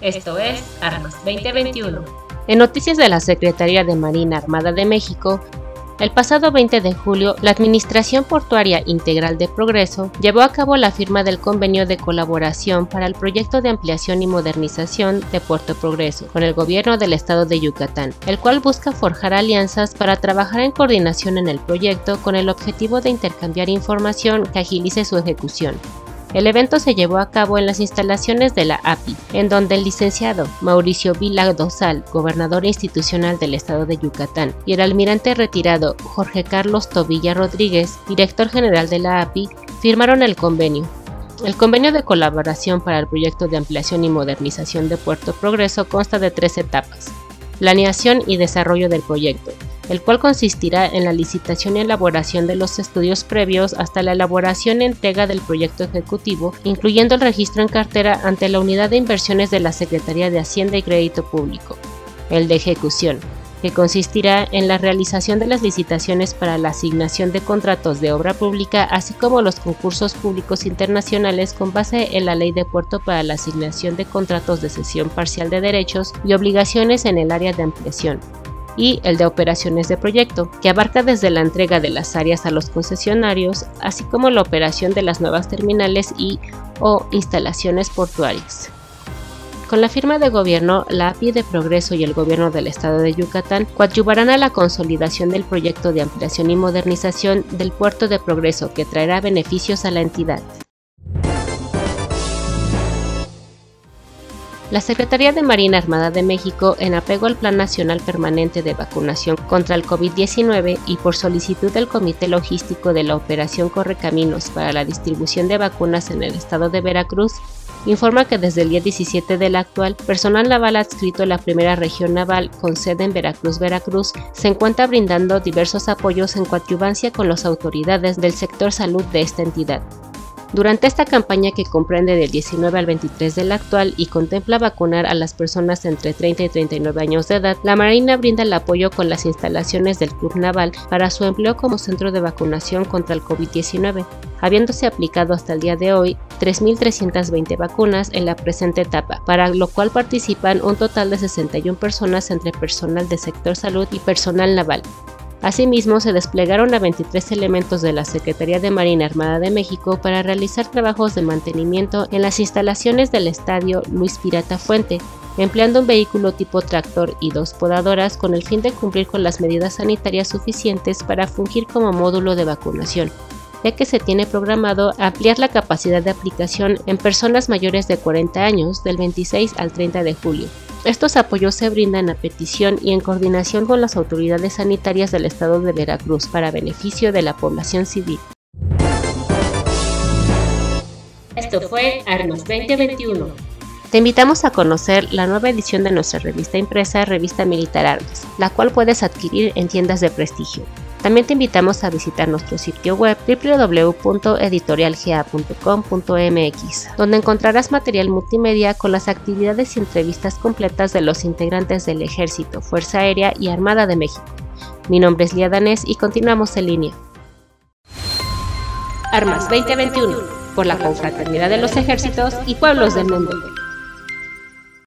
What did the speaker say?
Esto es Armas 2021. En noticias de la Secretaría de Marina Armada de México, el pasado 20 de julio, la Administración Portuaria Integral de Progreso llevó a cabo la firma del convenio de colaboración para el proyecto de ampliación y modernización de Puerto Progreso con el gobierno del estado de Yucatán, el cual busca forjar alianzas para trabajar en coordinación en el proyecto con el objetivo de intercambiar información que agilice su ejecución. El evento se llevó a cabo en las instalaciones de la API, en donde el licenciado Mauricio Vila Dosal, gobernador institucional del estado de Yucatán, y el almirante retirado Jorge Carlos Tobilla Rodríguez, director general de la API, firmaron el convenio. El convenio de colaboración para el proyecto de ampliación y modernización de Puerto Progreso consta de tres etapas. Planeación y desarrollo del proyecto, el cual consistirá en la licitación y elaboración de los estudios previos hasta la elaboración y entrega del proyecto ejecutivo, incluyendo el registro en cartera ante la Unidad de Inversiones de la Secretaría de Hacienda y Crédito Público. El de ejecución, que consistirá en la realización de las licitaciones para la asignación de contratos de obra pública, así como los concursos públicos internacionales con base en la Ley de Puerto para la asignación de contratos de cesión parcial de derechos y obligaciones en el área de ampliación, y el de operaciones de proyecto, que abarca desde la entrega de las áreas a los concesionarios, así como la operación de las nuevas terminales y o instalaciones portuarias. Con la firma de gobierno, la API de Progreso y el gobierno del estado de Yucatán coadyuvarán a la consolidación del proyecto de ampliación y modernización del puerto de Progreso que traerá beneficios a la entidad. La Secretaría de Marina Armada de México, en apego al Plan Nacional Permanente de Vacunación contra el COVID-19 y por solicitud del Comité Logístico de la Operación Correcaminos para la distribución de vacunas en el estado de Veracruz, informa que desde el día 17 del actual, personal naval adscrito a la primera región naval con sede en Veracruz, Veracruz, se encuentra brindando diversos apoyos en coadyuvancia con las autoridades del sector salud de esta entidad. Durante esta campaña que comprende del 19 al 23 del actual y contempla vacunar a las personas entre 30 y 39 años de edad, la Marina brinda el apoyo con las instalaciones del Club Naval para su empleo como centro de vacunación contra el COVID-19, habiéndose aplicado hasta el día de hoy 3.320 vacunas en la presente etapa, para lo cual participan un total de 61 personas entre personal de sector salud y personal naval. Asimismo, se desplegaron a 23 elementos de la Secretaría de Marina Armada de México para realizar trabajos de mantenimiento en las instalaciones del Estadio Luis Pirata Fuente, empleando un vehículo tipo tractor y dos podadoras con el fin de cumplir con las medidas sanitarias suficientes para fungir como módulo de vacunación ya que se tiene programado ampliar la capacidad de aplicación en personas mayores de 40 años del 26 al 30 de julio. Estos apoyos se brindan a petición y en coordinación con las autoridades sanitarias del estado de Veracruz para beneficio de la población civil. Esto fue Armas 2021. Te invitamos a conocer la nueva edición de nuestra revista impresa Revista Militar Armas, la cual puedes adquirir en tiendas de prestigio. También te invitamos a visitar nuestro sitio web www.editorialga.com.mx, donde encontrarás material multimedia con las actividades y entrevistas completas de los integrantes del Ejército, Fuerza Aérea y Armada de México. Mi nombre es Lía Danés y continuamos en línea. Armas 2021, por la confraternidad de los ejércitos y pueblos del mundo.